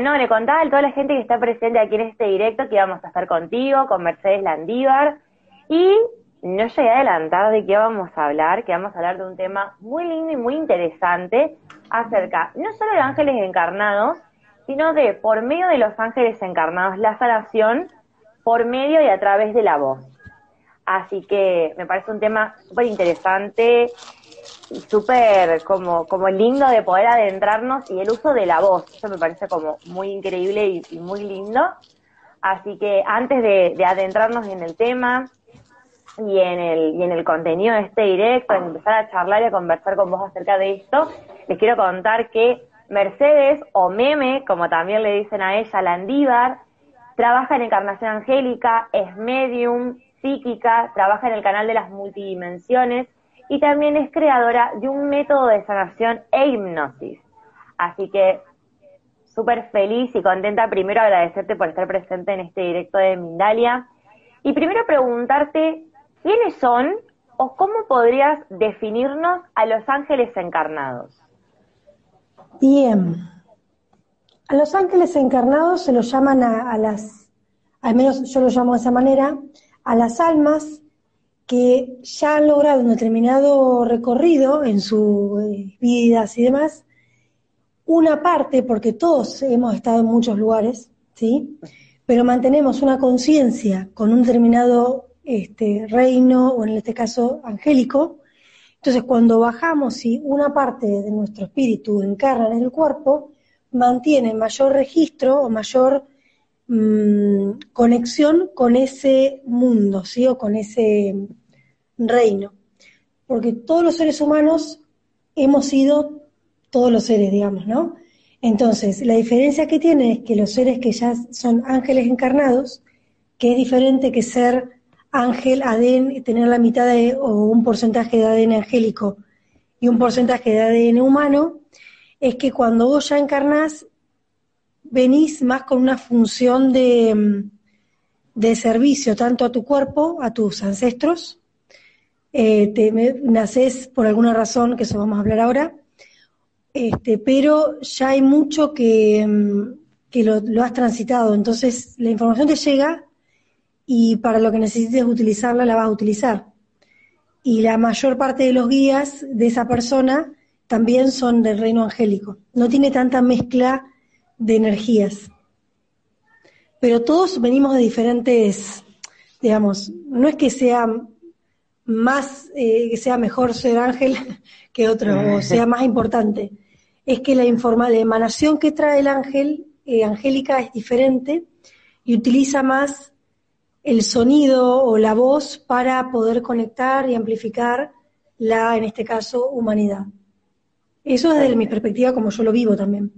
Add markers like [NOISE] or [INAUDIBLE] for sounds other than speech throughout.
¿no? Le contaba a toda la gente que está presente aquí en este directo que íbamos a estar contigo, con Mercedes Landívar, y no llegué a adelantar de qué vamos a hablar, que vamos a hablar de un tema muy lindo y muy interesante acerca no solo de ángeles encarnados, sino de por medio de los ángeles encarnados, la sanación por medio y a través de la voz. Así que me parece un tema súper interesante súper como, como lindo de poder adentrarnos y el uso de la voz. Eso me parece como muy increíble y, muy lindo. Así que antes de, adentrarnos en el tema y en el, y en el contenido de este directo, en empezar a charlar y a conversar con vos acerca de esto, les quiero contar que Mercedes o Meme, como también le dicen a ella, Landívar, trabaja en Encarnación Angélica, es medium, psíquica, trabaja en el canal de las multidimensiones y también es creadora de un método de sanación e hipnosis. Así que súper feliz y contenta primero agradecerte por estar presente en este directo de Mindalia y primero preguntarte quiénes son o cómo podrías definirnos a los ángeles encarnados. Bien, a los ángeles encarnados se los llaman a, a las, al menos yo lo llamo de esa manera, a las almas que ya han logrado un determinado recorrido en sus eh, vidas y demás, una parte, porque todos hemos estado en muchos lugares, ¿sí? Pero mantenemos una conciencia con un determinado este, reino, o en este caso angélico, entonces cuando bajamos y una parte de nuestro espíritu encarna en el cuerpo, mantiene mayor registro o mayor Mm, conexión con ese mundo, ¿sí? O con ese reino. Porque todos los seres humanos hemos sido todos los seres, digamos, ¿no? Entonces, la diferencia que tiene es que los seres que ya son ángeles encarnados, que es diferente que ser ángel, ADN, tener la mitad de, o un porcentaje de ADN angélico y un porcentaje de ADN humano, es que cuando vos ya encarnás, venís más con una función de, de servicio tanto a tu cuerpo, a tus ancestros, eh, te, naces por alguna razón, que eso vamos a hablar ahora, este, pero ya hay mucho que, que lo, lo, has transitado, entonces la información te llega y para lo que necesites utilizarla la vas a utilizar. Y la mayor parte de los guías de esa persona también son del reino angélico. No tiene tanta mezcla de energías. Pero todos venimos de diferentes, digamos, no es que sea más, eh, que sea mejor ser ángel [LAUGHS] que otro, o [LAUGHS] sea más importante. Es que la, informa, la emanación que trae el ángel, eh, angélica, es diferente y utiliza más el sonido o la voz para poder conectar y amplificar la, en este caso, humanidad. Eso es desde mi perspectiva como yo lo vivo también.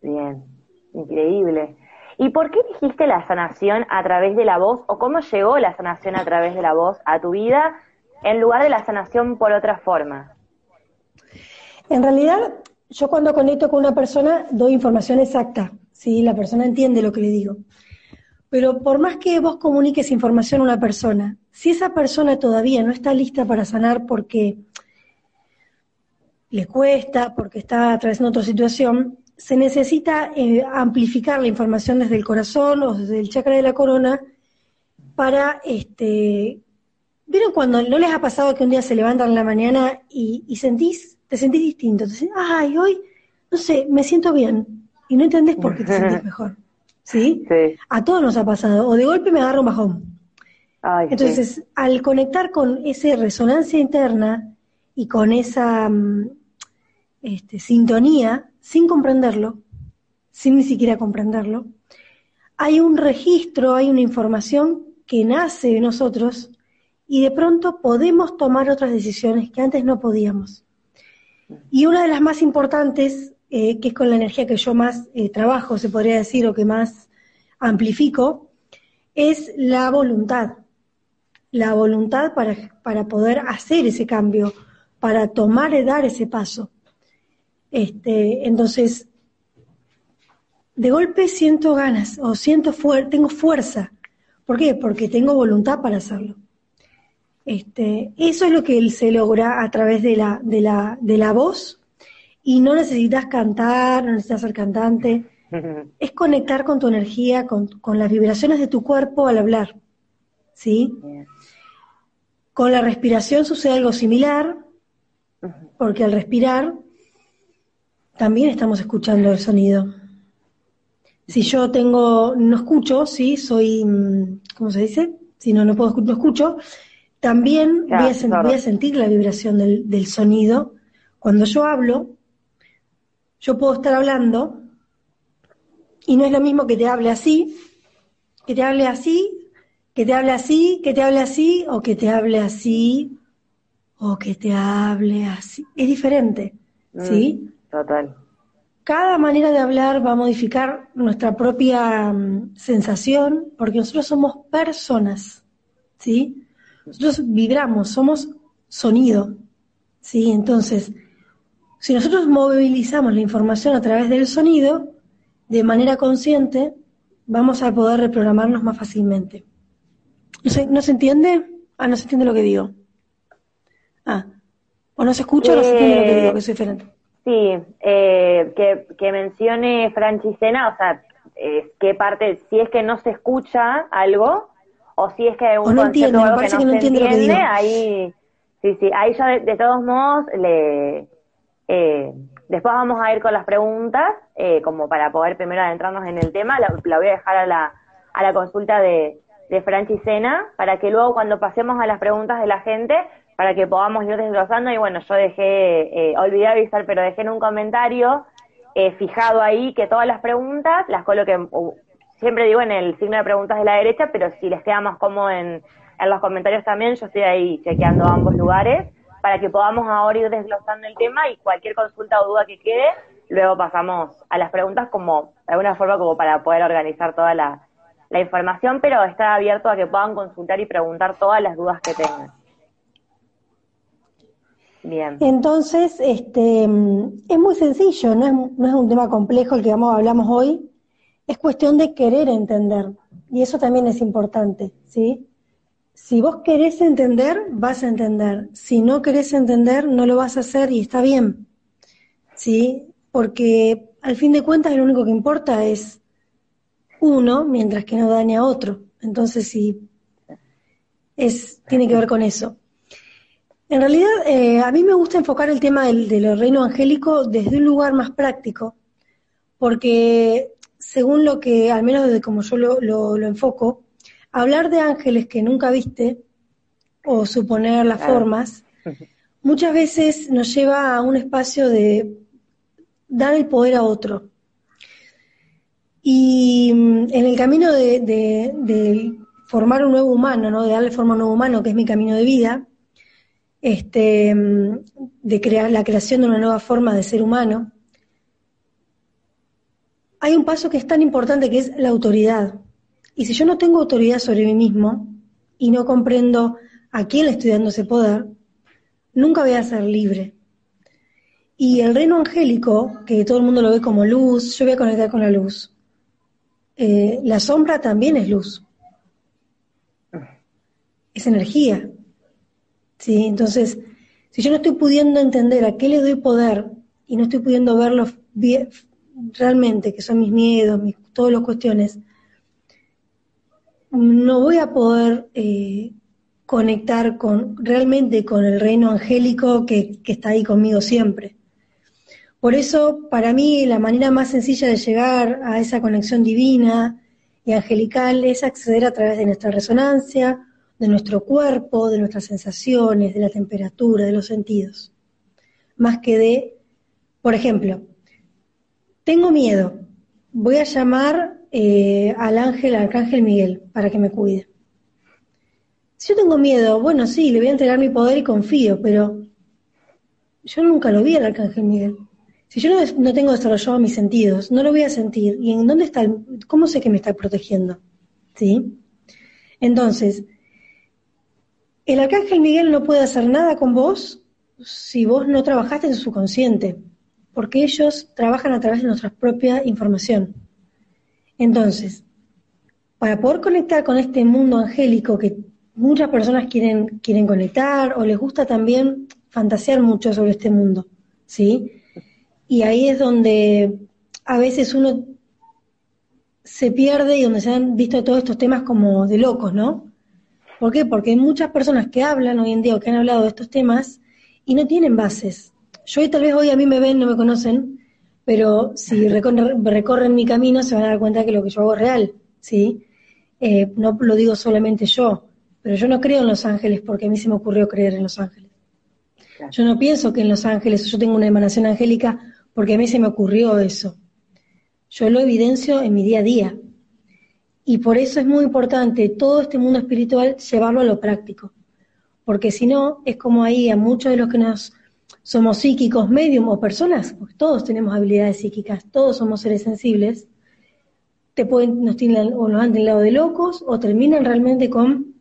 Bien, increíble. ¿Y por qué dijiste la sanación a través de la voz o cómo llegó la sanación a través de la voz a tu vida en lugar de la sanación por otra forma? En realidad, yo cuando conecto con una persona doy información exacta, ¿sí? La persona entiende lo que le digo. Pero por más que vos comuniques información a una persona, si esa persona todavía no está lista para sanar porque le cuesta, porque está atravesando otra situación, se necesita eh, amplificar la información desde el corazón o desde el chakra de la corona para, este, ¿vieron cuando no les ha pasado que un día se levantan en la mañana y, sentís, te sentís distinto? Te sentís, ay, hoy, no sé, me siento bien. Y no entendés por qué te [LAUGHS] sentís mejor. ¿Sí? A todos nos ha pasado. O de golpe me agarro un bajón. Entonces, al conectar con esa resonancia interna y con esa mm, este, sintonía, sin comprenderlo, sin ni siquiera comprenderlo, hay un registro, hay una información que nace de nosotros y de pronto podemos tomar otras decisiones que antes no podíamos. Y una de las más importantes, eh, que es con la energía que yo más eh, trabajo, se podría decir, o que más amplifico, es la voluntad. La voluntad para, para poder hacer ese cambio, para tomar y dar ese paso. Este, entonces, de golpe siento ganas o siento tengo fuerza. ¿Por qué? Porque tengo voluntad para hacerlo. Este, eso es lo que se logra a través de la, de la, de la voz y no necesitas cantar, no necesitas ser cantante, [LAUGHS] es conectar con tu energía, con, las vibraciones de tu cuerpo al hablar, ¿sí? Con la respiración sucede algo similar, porque al respirar también estamos escuchando el sonido. Si yo tengo, no escucho, sí, soy, mm, ¿cómo se dice? Si no, no puedo, no escucho, también voy, a, sentir la vibración del, del sonido. Cuando yo hablo, yo puedo estar hablando y no es lo mismo que te hable así, que te hable así, que te hable así, que te hable así, o que te hable así, o que te hable así. Es diferente, ¿sí? Mm, total. Cada manera de hablar va a modificar nuestra propia mm, sensación, porque nosotros somos personas, ¿sí? Nosotros vibramos, somos sonido, ¿sí? Entonces, si nosotros movilizamos la información a través del sonido, de manera consciente, vamos a poder reprogramarnos más fácilmente. ¿No se, ¿no se entiende? Ah, no se entiende lo que digo. Ah, o no se escucha o no se entiende lo que digo, que es diferente. Sí, eh, que, que mencione Franchisena, o sea, eh, qué parte, si es que no se escucha algo, o si es que hay un no entiendo, me parece que no, entiende, lo que digo. ahí, sí, sí, ahí yo de, todos modos le, eh, después vamos a ir con las preguntas, eh, como para poder primero adentrarnos en el tema, la, voy a dejar a la, a la consulta de, de Franchi para que luego cuando pasemos a las preguntas de la gente, para que podamos ir desglosando, y bueno, yo dejé, eh, olvidé avisar, pero dejé en un comentario eh, fijado ahí que todas las preguntas las coloque siempre digo en el signo de preguntas de la derecha, pero si les queda más cómodo en, en los comentarios también, yo estoy ahí chequeando ambos lugares para que podamos ahora ir desglosando el tema y cualquier consulta o duda que quede, luego pasamos a las preguntas como, de alguna forma, como para poder organizar toda la, la información, pero está abierto a que puedan consultar y preguntar todas las dudas que tengan. Bien. Entonces, este, es muy sencillo, no es, no es un tema complejo el que vamos, hablamos hoy, es cuestión de querer entender, y eso también es importante, ¿sí? Si vos querés entender, vas a entender. Si no querés entender, no lo vas a hacer y está bien, ¿sí? Porque al fin de cuentas lo único que importa es uno, mientras que no daña a otro. Entonces, sí, es, tiene que ver con eso. En realidad, eh, a mí me gusta enfocar el tema del, del reino angélico desde un lugar más práctico, porque según lo que, al menos desde como yo lo, lo, enfoco, hablar de ángeles que nunca viste o suponer las formas, muchas veces nos lleva a un espacio de dar el poder a otro. Y mm, en el camino de, de, formar un nuevo humano, ¿no? de darle forma a un nuevo humano, que es mi camino de vida, este, mm, de crear la creación de una nueva forma de ser humano, hay un paso que es tan importante que es la autoridad. Y si yo no tengo autoridad sobre mí mismo y no comprendo a quién le estoy dando ese poder, nunca voy a ser libre. Y el reino angélico, que todo el mundo lo ve como luz, yo voy a conectar con la luz. Eh, la sombra también es luz. Es energía. ¿Sí? Entonces, si yo no estoy pudiendo entender a qué le doy poder y no estoy pudiendo verlo realmente, que son mis miedos, mis, todas las cuestiones, no voy a poder eh, conectar con realmente con el reino angélico que, que, está ahí conmigo siempre. Por eso, para mí, la manera más sencilla de llegar a esa conexión divina y angelical es acceder a través de nuestra resonancia, de nuestro cuerpo, de nuestras sensaciones, de la temperatura, de los sentidos. Más que de, por ejemplo, tengo miedo. Voy a llamar eh, al ángel, al arcángel Miguel, para que me cuide. Si yo tengo miedo, bueno, sí, le voy a entregar mi poder y confío, pero yo nunca lo vi al arcángel Miguel. Si yo no, tengo desarrollado mis sentidos, no lo voy a sentir. ¿Y en dónde está? ¿Cómo sé que me está protegiendo? ¿Sí? Entonces, el arcángel Miguel no puede hacer nada con vos si vos no trabajaste en su consciente porque ellos trabajan a través de nuestra propia información. Entonces, para poder conectar con este mundo angélico que muchas personas quieren, quieren conectar o les gusta también fantasear mucho sobre este mundo, ¿sí? Y ahí es donde a veces uno se pierde y donde se han visto todos estos temas como de locos, ¿no? ¿Por qué? Porque hay muchas personas que hablan hoy en día o que han hablado de estos temas y no tienen bases. Yo tal vez hoy a mí me ven, no me conocen, pero si recorren, mi camino se van a dar cuenta que lo que yo hago es real, ¿sí? Eh, no lo digo solamente yo, pero yo no creo en los ángeles porque a mí se me ocurrió creer en los ángeles. Yo no pienso que en los ángeles yo tengo una emanación angélica porque a mí se me ocurrió eso. Yo lo evidencio en mi día a día. Y por eso es muy importante todo este mundo espiritual llevarlo a lo práctico. Porque si no, es como ahí a muchos de los que nos somos psíquicos, medium o personas, todos tenemos habilidades psíquicas, todos somos seres sensibles, te pueden, nos tienen, o nos han lado de locos o terminan realmente con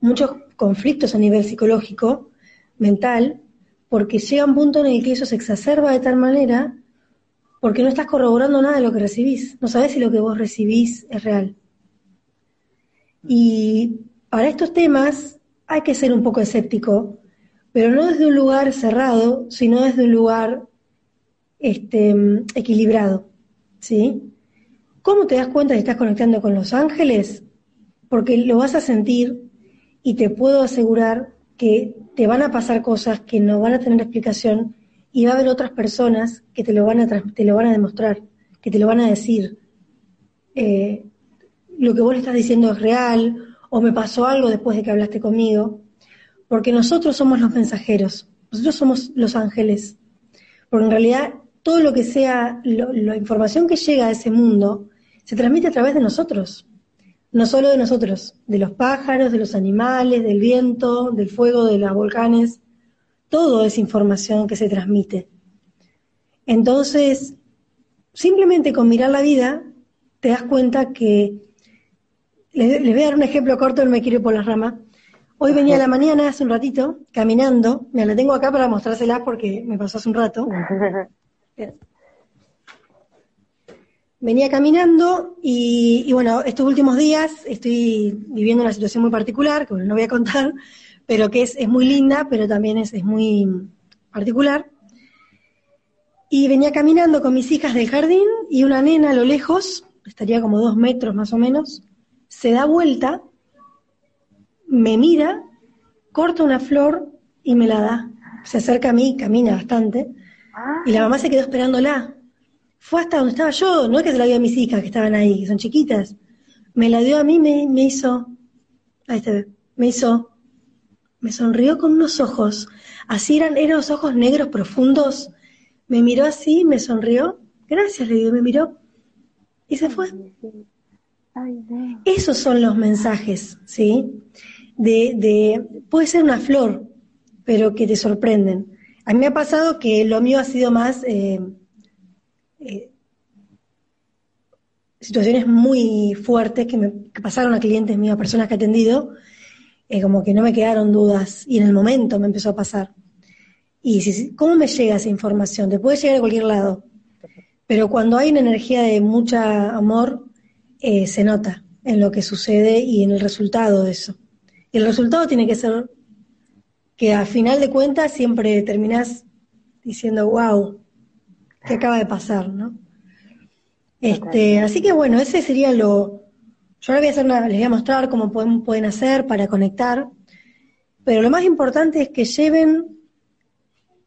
muchos conflictos a nivel psicológico, mental, porque llega un punto en el que eso se exacerba de tal manera porque no estás corroborando nada de lo que recibís, no sabes si lo que vos recibís es real. Y para estos temas hay que ser un poco escéptico, pero no desde un lugar cerrado, sino desde un lugar este, equilibrado. ¿sí? ¿Cómo te das cuenta que estás conectando con los ángeles? Porque lo vas a sentir y te puedo asegurar que te van a pasar cosas que no van a tener explicación y va a haber otras personas que te lo van a, te lo van a demostrar, que te lo van a decir. Eh, lo que vos le estás diciendo es real o me pasó algo después de que hablaste conmigo, porque nosotros somos los mensajeros, nosotros somos los ángeles, porque en realidad todo lo que sea, la información que llega a ese mundo, se transmite a través de nosotros, no solo de nosotros, de los pájaros, de los animales, del viento, del fuego, de los volcanes, todo es información que se transmite. Entonces, simplemente con mirar la vida, te das cuenta que, les, voy a dar un ejemplo corto, no me quiero ir por las ramas. Hoy venía a la mañana, hace un ratito, caminando, me la tengo acá para mostrárselas porque me pasó hace un rato. [LAUGHS] venía caminando y, bueno, estos últimos días estoy viviendo una situación muy particular, que no voy a contar, pero que es, muy linda, pero también es, es muy particular. Y venía caminando con mis hijas del jardín y una nena a lo lejos, estaría como dos metros más o menos, se da vuelta, me mira, corta una flor y me la da. Se acerca a mí, camina bastante, y la mamá se quedó esperándola fue hasta donde estaba yo, no es que se la dio a mis hijas que estaban ahí, que son chiquitas, me la dio a mí, me, me hizo, ahí está, me hizo, me sonrió con unos ojos, así eran, eran los ojos negros profundos, me miró así, me sonrió, gracias, le digo, me miró, y se fue. Esos son los mensajes, ¿sí? De, de, puede ser una flor, pero que te sorprenden. A mí me ha pasado que lo mío ha sido más eh, eh, situaciones muy fuertes que me pasaron a clientes míos, a personas que he atendido, eh, como que no me quedaron dudas y en el momento me empezó a pasar. Y si, ¿cómo me llega esa información? Te puede llegar a cualquier lado, pero cuando hay una energía de mucho amor, eh, se nota en lo que sucede y en el resultado de eso. Y el resultado tiene que ser que a final de cuentas siempre terminas diciendo, wow, que acaba de pasar, ¿no? Este, así que bueno, ese sería lo. Yo ahora voy a hacer les voy a mostrar cómo pueden, pueden hacer para conectar, pero lo más importante es que lleven,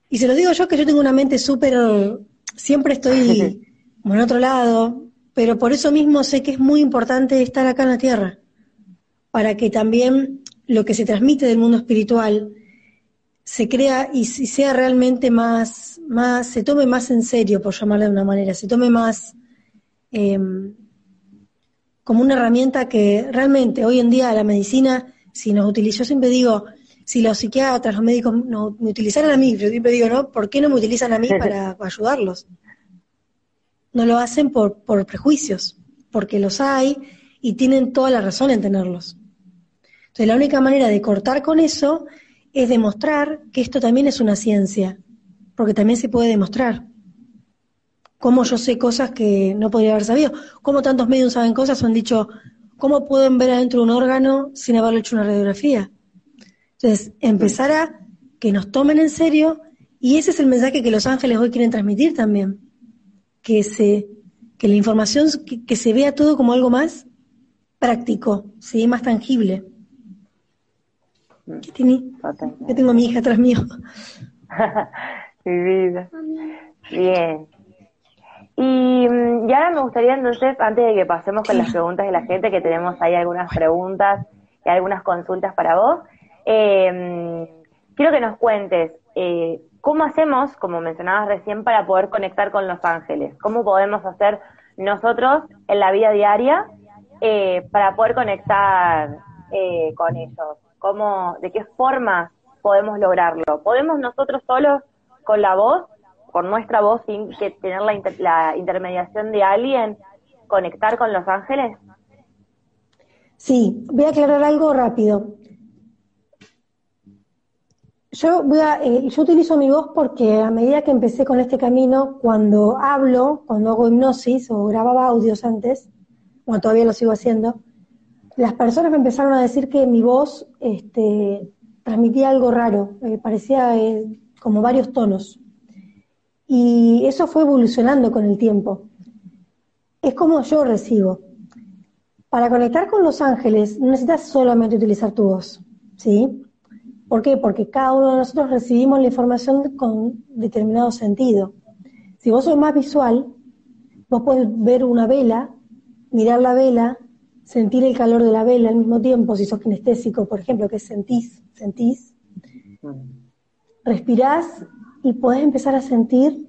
y se lo digo yo que yo tengo una mente súper, siempre estoy [LAUGHS] como en otro lado, pero por eso mismo sé que es muy importante estar acá en la Tierra, para que también lo que se transmite del mundo espiritual se crea y, sea realmente más, más, se tome más en serio, por llamarle de una manera, se tome más em, como una herramienta que realmente hoy en día la medicina, si nos utiliza, yo siempre digo, si los psiquiatras, los médicos no, me utilizaran a mí, yo siempre digo, ¿no? ¿Por qué no me utilizan a mí [LAUGHS] para, ayudarlos? No lo hacen por, por prejuicios, porque los hay y tienen toda la razón en tenerlos. Entonces la única manera de cortar con eso es demostrar que esto también es una ciencia, porque también se puede demostrar. Cómo yo sé cosas que no podría haber sabido, cómo tantos medios saben cosas han dicho, ¿cómo pueden ver adentro de un órgano sin haberlo hecho una radiografía? Entonces, empezar a que nos tomen en serio Y ese es el mensaje que los ángeles hoy quieren transmitir también, que, se, que la información, que, se vea todo como algo más práctico, ¿sí? más tangible. ¿Qué tiene? Yo tengo a mi hija atrás mío. [LAUGHS] mi vida. Bien. Y, mm, y, ahora me gustaría entonces, antes de que pasemos con las preguntas de la gente, que tenemos ahí algunas preguntas y algunas consultas para vos, eh, quiero que nos cuentes eh, cómo hacemos, como mencionabas recién, para poder conectar con los ángeles. ¿Cómo podemos hacer nosotros en la vida diaria eh, para poder conectar eh, con ellos? ¿Cómo, ¿De qué forma podemos lograrlo? ¿Podemos nosotros solos con la voz por nuestra voz sin que tener la, la intermediación de alguien, conectar con los ángeles? Sí, voy a aclarar algo rápido. Yo voy a, eh, yo utilizo mi voz porque a medida que empecé con este camino, cuando hablo, cuando hago hipnosis o grababa audios antes, bueno, todavía lo sigo haciendo, las personas me empezaron a decir que mi voz este, transmitía algo raro, eh, parecía eh, como varios tonos. Y eso fue evolucionando con el tiempo. Es como yo recibo. Para conectar con los ángeles no necesitas solamente utilizar tu voz, ¿sí? ¿Por qué? Porque cada uno de nosotros recibimos la información con determinado sentido. Si vos sos más visual, vos podés ver una vela, mirar la vela, sentir el calor de la vela al mismo tiempo, si sos kinestésico, por ejemplo, que sentís, sentís, respirás y podés empezar a sentir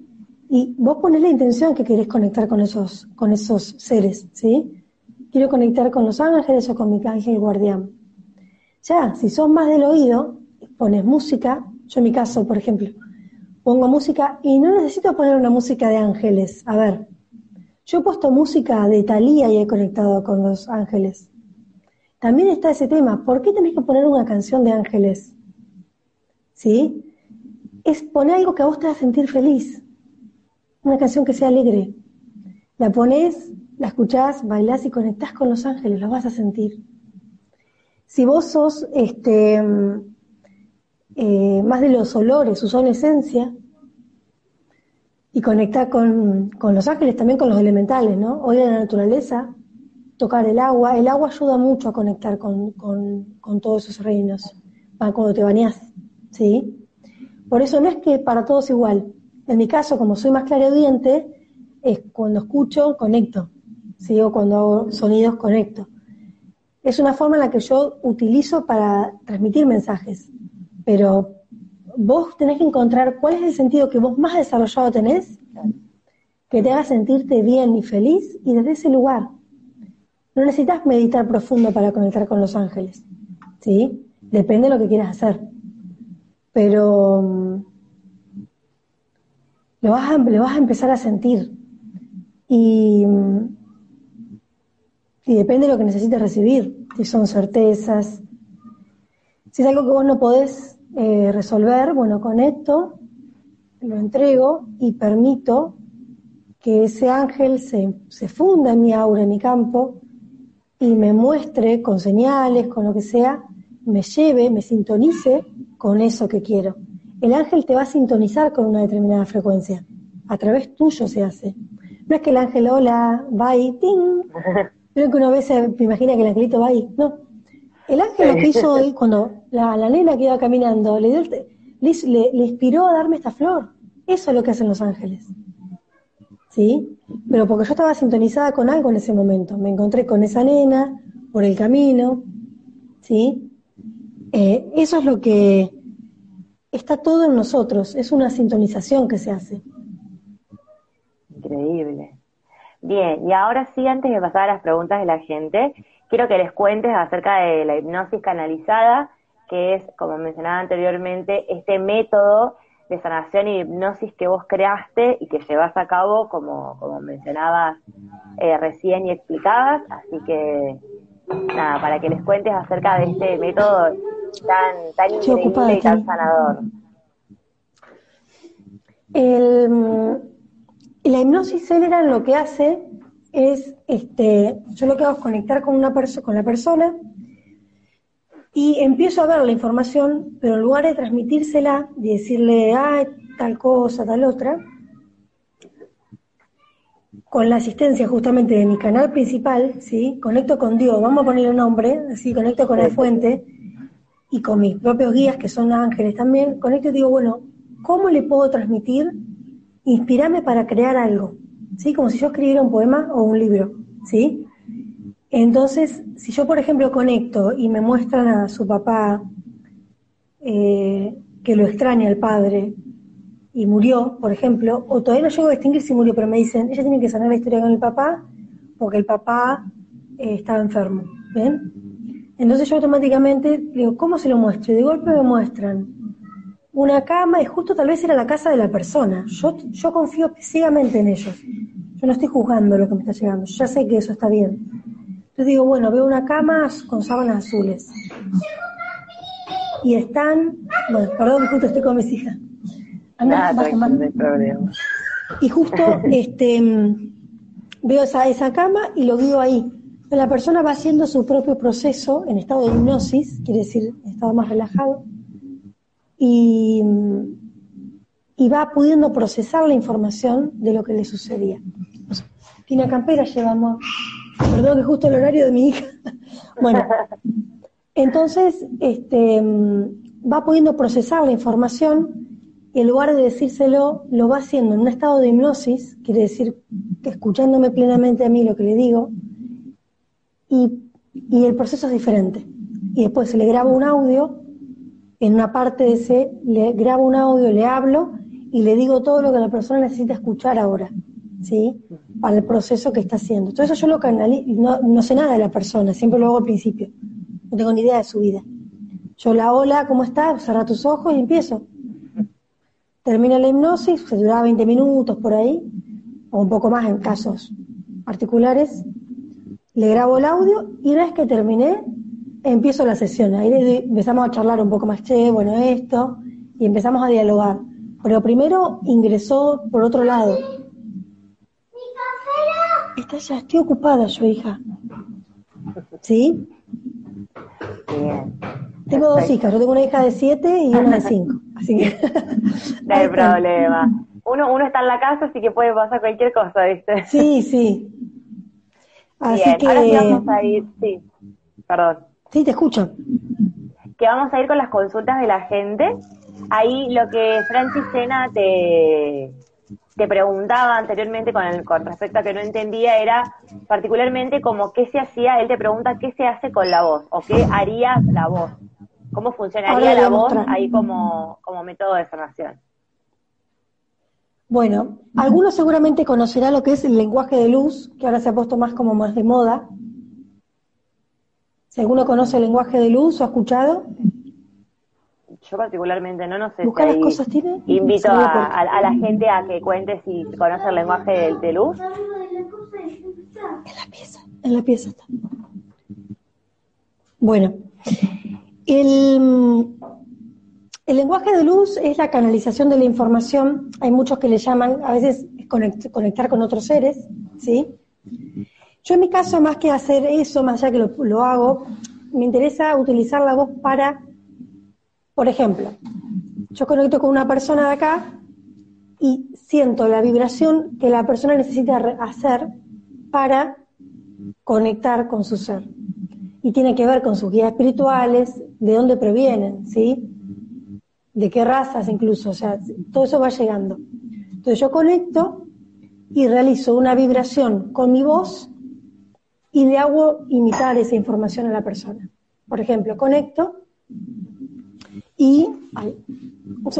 y vos ponés la intención que querés conectar con esos, con esos seres, ¿sí? Quiero conectar con los ángeles o con mi ángel guardián. Ya, si sos más del oído, pones música, yo en mi caso, por ejemplo, pongo música y no necesito poner una música de ángeles. A ver, yo he puesto música de Thalía y he conectado con los ángeles. También está ese tema, ¿por qué tenés que poner una canción de ángeles? ¿Sí? Es poner algo que a vos te haga sentir feliz. Una canción que sea alegre. La pones, la escuchás, bailás y conectás con los ángeles, los vas a sentir. Si vos sos este, eh, más de los olores, usar esencia, y conectar con, los ángeles, también con los elementales, ¿no? Oír la naturaleza, tocar el agua. El agua ayuda mucho a conectar con, con todos esos reinos, cuando te bañás, ¿sí? Por eso no es que para todos igual. En mi caso, como soy más clariaudiente, es cuando escucho, conecto. ¿sí? O cuando hago sonidos, conecto. Es una forma en la que yo utilizo para transmitir mensajes. Pero vos tenés que encontrar cuál es el sentido que vos más desarrollado tenés, que te haga sentirte bien y feliz, y desde ese lugar. No necesitas meditar profundo para conectar con los ángeles. ¿Sí? Depende de lo que quieras hacer pero mm, lo vas, a, empezar a sentir. Y, mm, y depende de lo que necesites recibir, si son certezas. Si es algo que vos no podés eh, resolver, bueno, conecto, lo entrego y permito que ese ángel se, se funda en mi aura, en mi campo, y me muestre con señales, con lo que sea, me lleve, me sintonice con eso que quiero. El ángel te va a sintonizar con una determinada frecuencia. A través tuyo se hace. No es que el ángel, hola, va y ting. [LAUGHS] Creo que una vez se imagina que el angelito va ahí. No. El ángel lo que hizo hoy, cuando la, nena que iba caminando, le, dio, le, le inspiró a darme esta flor. Eso es lo que hacen los ángeles. ¿Sí? Pero porque yo estaba sintonizada con algo en ese momento. Me encontré con esa nena por el camino. ¿Sí? Eh, eso es lo que está todo en nosotros, es una sintonización que se hace. Increíble. Bien, y ahora sí, antes de pasar a las preguntas de la gente, quiero que les cuentes acerca de la hipnosis canalizada, que es, como mencionaba anteriormente, este método de sanación y hipnosis que vos creaste y que llevas a cabo, como, como mencionabas eh, recién y explicabas. Así que, nada, para que les cuentes acerca de este método tan, tan increíble y tan sanador. El, la hipnosis célera lo que hace es, este, yo lo que hago es conectar con, una con la persona y empiezo a ver la información, pero en lugar de transmitírsela y decirle, ah, tal cosa, tal otra, con la asistencia justamente de mi canal principal, ¿sí? Conecto con Dios, vamos a poner un nombre, así conecto con la fuente y con mis propios guías, que son ángeles también, conecto y digo, bueno, ¿cómo le puedo transmitir, inspirarme para crear algo? ¿Sí? Como si yo escribiera un poema o un libro, ¿sí? Entonces, si yo, por ejemplo, conecto y me muestran a su papá eh, que lo extraña el padre, y murió, por ejemplo, o todavía no llego a distinguir si murió, pero me dicen, ella tiene que sanar la historia con el papá porque el papá eh, estaba enfermo, ¿ven? Entonces yo automáticamente digo, ¿cómo se lo muestro? Y de golpe me muestran una cama y justo tal vez era la casa de la persona. Yo, yo confío ciegamente en ellos. Yo no estoy juzgando lo que me está llegando, ya sé que eso está bien. Entonces digo, bueno, veo una cama con sábanas azules. Y están, bueno, perdón, justo estoy con mis hijas. Y justo [LAUGHS] este, veo esa, esa cama y lo veo ahí. La persona va haciendo su propio proceso en estado de hipnosis, quiere decir, en estado más relajado, y, y va pudiendo procesar la información de lo que le sucedía. Tina Campera llevamos, perdón que justo el horario de mi hija. [LAUGHS] bueno, [LAUGHS] entonces este, va pudiendo procesar la información y en lugar de decírselo, lo va haciendo en un estado de hipnosis, quiere decir escuchándome plenamente a mí lo que le digo, y, el proceso es diferente. Y después se le graba un audio, en una parte de ese, le grabo un audio, le hablo y le digo todo lo que la persona necesita escuchar ahora, ¿sí? Para el proceso que está haciendo. Todo eso yo lo canalizo, no, no sé nada de la persona, siempre lo hago al principio. No tengo ni idea de su vida. Yo la hola, ¿cómo estás? Cerra tus ojos y empiezo. Termina la hipnosis, se duraba 20 minutos por ahí, o un poco más en casos particulares. Le grabo el audio y una vez que terminé, empiezo la sesión. Ahí empezamos a charlar un poco más, che, bueno, esto, y empezamos a dialogar. Pero primero ingresó por otro lado. Está ya, estoy ocupada yo, hija. ¿Sí? Bien. Tengo dos hijas, yo tengo una hija de siete y una de cinco, así que... [LAUGHS] no hay problema. Uno, uno está en la casa, así que puede pasar cualquier cosa, ¿viste? Sí, sí. Así Bien, que... ahora sí vamos a ir, sí, perdón. Sí, te escucho. Que vamos a ir con las consultas de la gente. Ahí lo que Francis Sena te, te preguntaba anteriormente con, el, con respecto a que no entendía era particularmente como qué se hacía, él te pregunta qué se hace con la voz o qué haría la voz. ¿Cómo funcionaría la voz ahí como, como método de sanación? Bueno, algunos seguramente conocerá lo que es el lenguaje de luz, que ahora se ha puesto más como más de moda. Si alguno conoce el lenguaje de luz o ha escuchado. Yo particularmente no, no sé. ¿Busca las cosas tiene? Invito a, la gente a que cuente si conoce el lenguaje de, de luz. En la pieza, en la pieza está. Bueno, el, lenguaje de luz es la canalización de la información. Hay muchos que le llaman, a veces, conectar con otros seres, ¿sí? Yo en mi caso, más que hacer eso, más allá que lo, lo hago, me interesa utilizar la voz para, por ejemplo, yo conecto con una persona de acá y siento la vibración que la persona necesita hacer para conectar con su ser y tiene que ver con sus guías espirituales, de dónde provienen, ¿sí? De qué razas incluso, o sea, todo eso va llegando. Entonces yo conecto y realizo una vibración con mi voz y le hago imitar esa información a la persona. Por ejemplo, conecto y... Ay,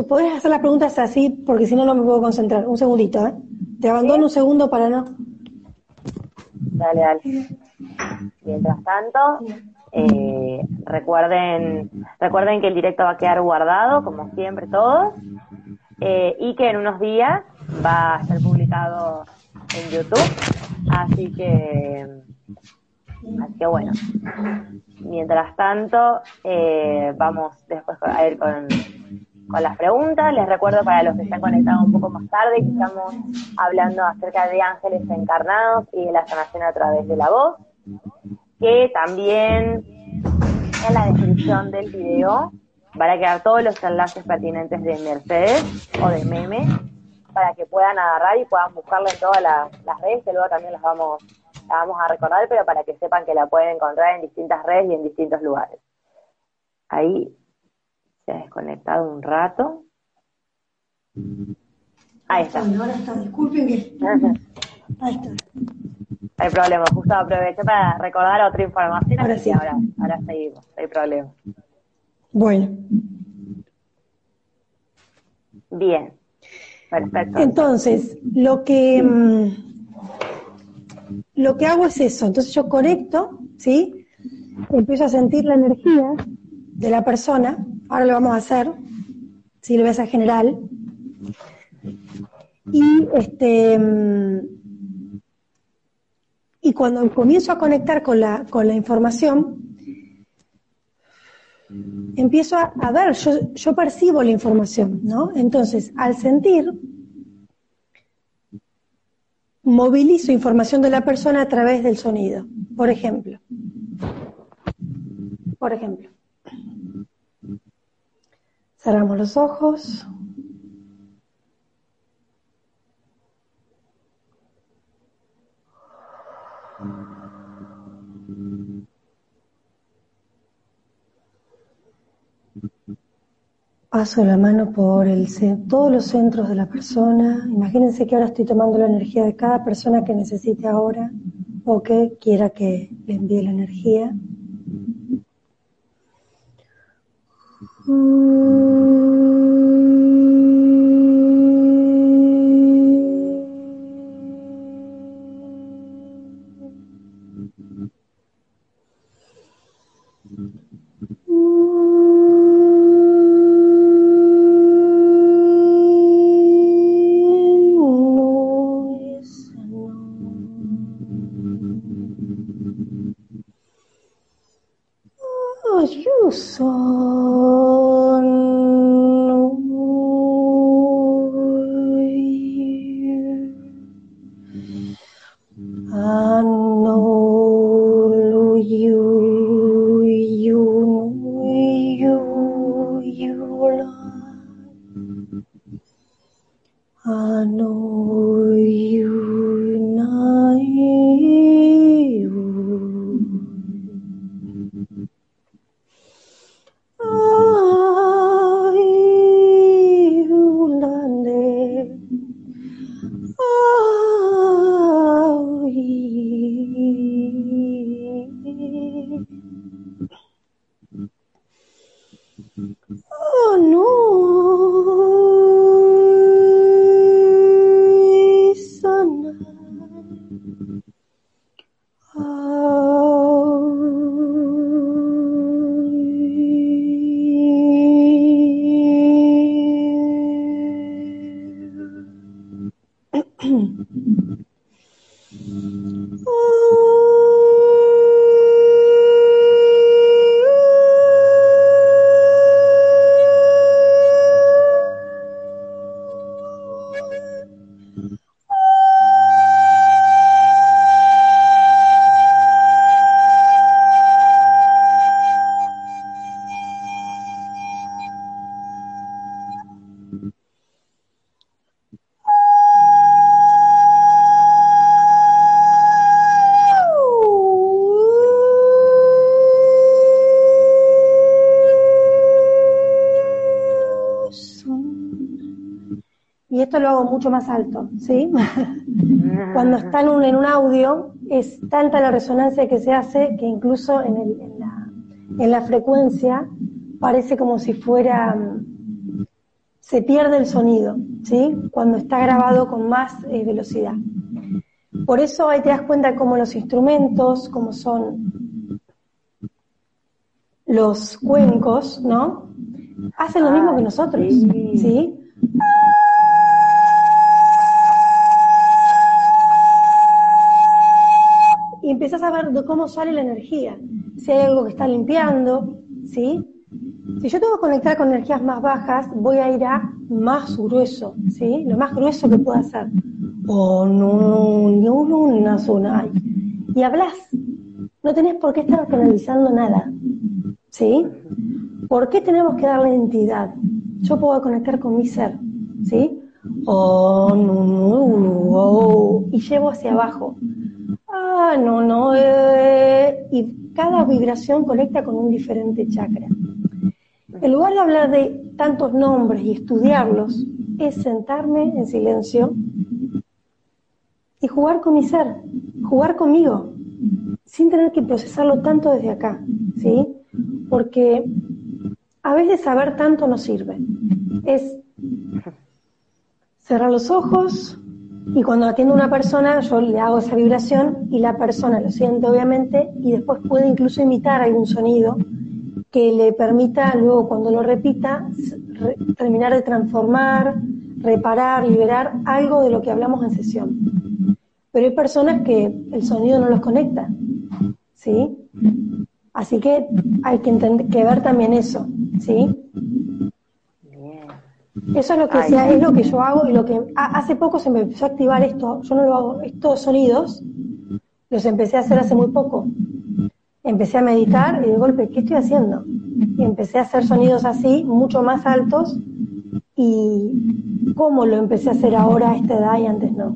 ¿Podrías hacer las preguntas así? Porque si no, no me puedo concentrar. Un segundito, ¿eh? Te abandono un segundo para no... Dale, dale. Mientras tanto, eh, recuerden, recuerden que el directo va a quedar guardado, como siempre todos, eh, y que en unos días va a ser publicado en YouTube. Así que, así que bueno. Mientras tanto, eh, vamos después a ir con, con las preguntas. Les recuerdo para los que están conectados un poco más tarde que estamos hablando acerca de ángeles encarnados y de la sanación a través de la voz, que también en la descripción del video van a quedar todos los enlaces pertinentes de Mercedes o de Meme para que puedan agarrar y puedan buscarla en todas las, redes, que luego también las vamos, las vamos a recordar, pero para que sepan que la pueden encontrar en distintas redes y en distintos lugares. Ahí se ha desconectado un rato. Ahí está. ahora está, disculpen que... [LAUGHS] Ahí está. No hay problema, justo aproveché para recordar otra información, ahora sí. ahora, ahora seguimos, no hay problema. Bueno. Bien, perfecto. Entonces, lo que, mm, lo que hago es eso, entonces yo conecto, ¿sí? Empiezo a sentir la energía de la persona, ahora lo vamos a hacer, si lo ves a general, y este mm, y cuando comienzo a conectar con la, información, empiezo a, ver, yo, yo, percibo la información, ¿no? Entonces, al sentir, movilizo información de la persona a través del sonido. Por ejemplo, por ejemplo, cerramos los ojos. Paso la mano por el, todos los centros de la persona. Imagínense que ahora estoy tomando la energía de cada persona que necesite ahora o que quiera que le envíe la energía. esto lo hago 嗯。Mucho más alto, ¿sí? [LAUGHS] Cuando está en un, audio, es tanta la resonancia que se hace que incluso en, la, frecuencia parece como si fuera, se pierde el sonido, ¿sí? Cuando está grabado con más eh, velocidad. Por eso ahí te das cuenta cómo los instrumentos, como son los cuencos, ¿no? Hacen lo mismo que nosotros, ¿sí? A ver de cómo sale la energía. Si hay algo que está limpiando, ¿sí? Si yo tengo que conectar con energías más bajas, voy a ir a más grueso, ¿sí? Lo más grueso que pueda hacer. O no, no, Y hablas. No tenés por qué estar canalizando nada, ¿sí? ¿Por qué tenemos que darle identidad? Yo puedo conectar con mi ser, ¿sí? Oh, y llevo hacia abajo. Ah, no, no, eh, y cada vibración conecta con un diferente chakra. En lugar de hablar de tantos nombres y estudiarlos, es sentarme en silencio y jugar con mi ser, jugar conmigo, sin tener que procesarlo tanto desde acá, ¿sí? Porque a veces saber tanto no sirve. Es cerrar los ojos y cuando atiendo a una persona yo le hago esa vibración y la persona lo siente obviamente y después puede incluso imitar algún sonido que le permita luego cuando lo repita terminar de transformar, reparar, liberar algo de lo que hablamos en sesión. Pero hay personas que el sonido no los conecta, ¿sí? Así que hay que, ver también eso, ¿sí? Eso es lo que sea, es lo que yo hago y lo que hace poco se me empezó a activar esto. Yo no lo hago, estos sonidos los empecé a hacer hace muy poco. Empecé a meditar y de golpe, ¿qué estoy haciendo? Y empecé a hacer sonidos así, mucho más altos. ¿Y cómo lo empecé a hacer ahora a esta edad y antes no?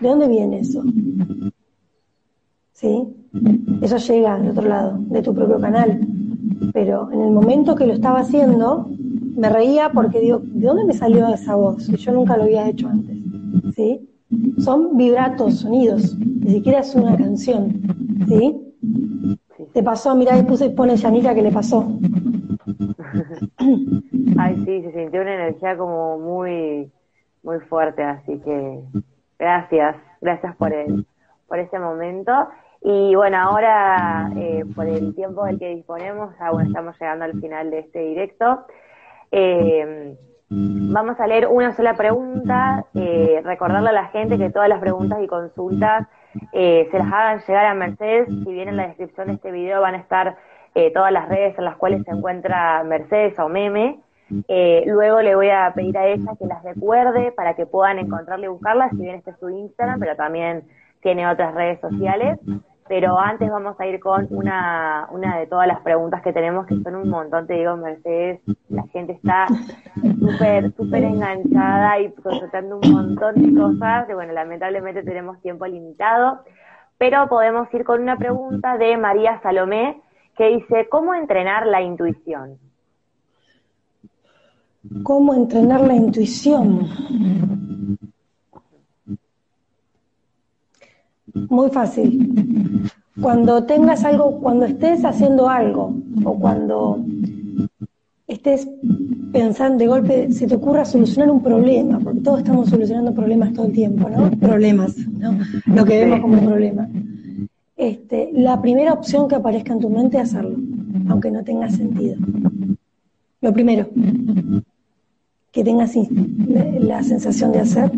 ¿De dónde viene eso? ¿Sí? Eso llega del otro lado, de tu propio canal. Pero en el momento que lo estaba haciendo, me reía porque digo, ¿de dónde me salió esa voz? Yo nunca lo había hecho antes. ¿Sí? Son vibratos, sonidos, ni siquiera es una canción. ¿Sí? Te pasó, mirá, y puse, pone Yanira que le pasó. [CLEARS THROAT] Ay, sí, se sintió una energía como muy, muy fuerte, así que gracias, gracias por el, por este momento. Y bueno, ahora eh, por el tiempo del que disponemos, ah, bueno, estamos llegando al final de este directo. Eh, vamos a leer una sola pregunta, eh, recordarle a la gente que todas las preguntas y consultas eh, se las hagan llegar a Mercedes, si bien en la descripción de este video van a estar eh, todas las redes en las cuales se encuentra Mercedes o Meme. luego le voy a pedir a ella que las recuerde para que puedan encontrarle y buscarlas, si bien este es su Instagram, pero también tiene otras redes sociales pero antes vamos a ir con una, una de todas las preguntas que tenemos, que son un montón, te digo, Mercedes, la gente está súper, súper enganchada y consultando un montón de cosas, bueno, lamentablemente tenemos tiempo limitado, pero podemos ir con una pregunta de María Salomé, que dice, ¿cómo entrenar la intuición? ¿Cómo entrenar la intuición? Muy fácil. Cuando tengas algo, cuando estés haciendo algo o cuando estés pensando de golpe, se te ocurra solucionar un problema, porque todos estamos solucionando problemas todo el tiempo, ¿no? Problemas, ¿no? Lo que vemos como un problema. Este, la primera opción que aparezca en tu mente es hacerlo, aunque no tenga sentido. Lo primero, que tengas la sensación de hacer,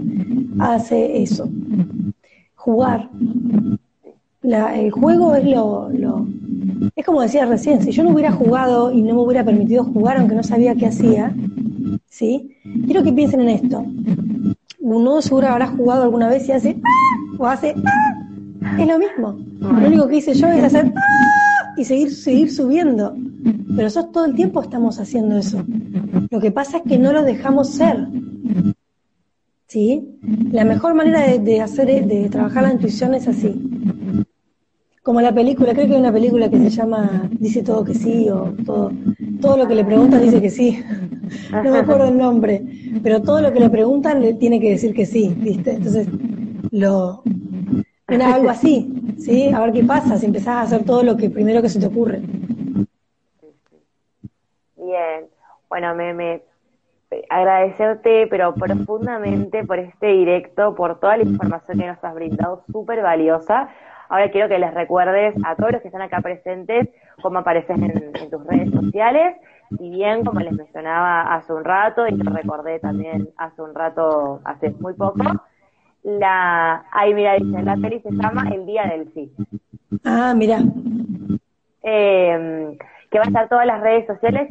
hace eso jugar. el juego es lo, Es como decía recién, si yo no hubiera jugado y no me hubiera permitido jugar aunque no sabía qué hacía, ¿sí? Quiero que piensen en esto. Uno seguro habrá jugado alguna vez y hace ¡ah! o hace ¡ah! Es lo mismo. Lo único que hice yo es hacer ¡ah! y seguir, seguir subiendo. Pero nosotros todo el tiempo estamos haciendo eso. Lo que pasa es que no lo dejamos ser. ¿Sí? La mejor manera de, hacer, de trabajar la intuición es así. Como la película, creo que hay una película que se llama Dice todo que sí, o todo, todo lo que le preguntan dice que sí. [LAUGHS] No me acuerdo el nombre, pero todo lo que le preguntan le tiene que decir que sí, ¿viste? Entonces, lo, era algo así, ¿sí? A ver qué pasa si empezás a hacer todo lo que primero que se te ocurre. Bien, bueno, me, me agradecerte, pero profundamente por este directo, por toda la información que nos has brindado, súper valiosa. Ahora quiero que les recuerdes a todos los que están acá presentes cómo apareces en, tus redes sociales. Si bien, como les mencionaba hace un rato, y lo recordé también hace un rato, hace muy poco, la, ahí mira, dice, la peli se llama El Día del Sí. Ah, mira. Eh, que va a estar todas las redes sociales,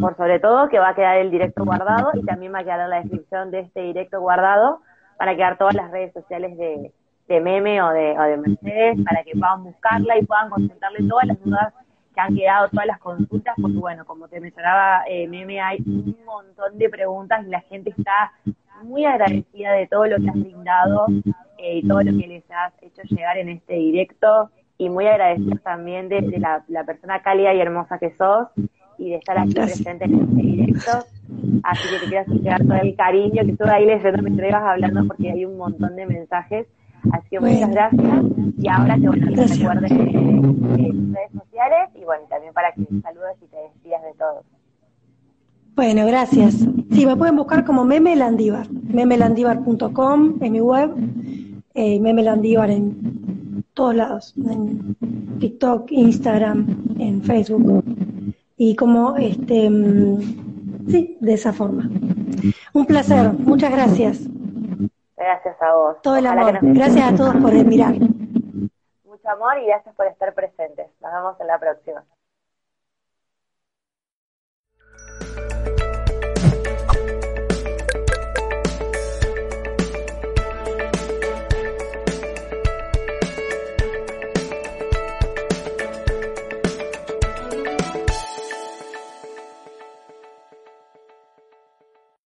por sobre todo, que va a quedar el directo guardado y también va a quedar en la descripción de este directo guardado, para quedar todas las redes sociales de, Meme o de, o de Mercedes, para que puedan buscarla y puedan consultarle todas las dudas que han quedado todas las consultas, porque bueno, como te mencionaba eh, Meme, hay un montón de preguntas y la gente está muy agradecida de todo lo que has brindado eh, y todo lo que les has hecho llegar en este directo y muy agradecida también de, la, persona cálida y hermosa que sos y de estar aquí presente en este directo. Así que te quiero llegar todo el cariño que estuve ahí leyendo me ibas hablando porque hay un montón de mensajes. Así que muchas gracias. Y ahora te voy a recordar de, tus redes sociales y bueno, también para que saludes y te despidas de todos. Bueno, gracias. Sí, me pueden buscar como Meme Landívar, memelandívar.com en mi web, eh, Meme Landívar en todos lados, en TikTok, Instagram, en Facebook. Y como, este, mm, sí, de esa forma. Un placer, muchas gracias. Gracias a vos. Todo el amor. Gracias a todos por mirar. Mucho amor y gracias por estar presentes. Nos vemos en la próxima.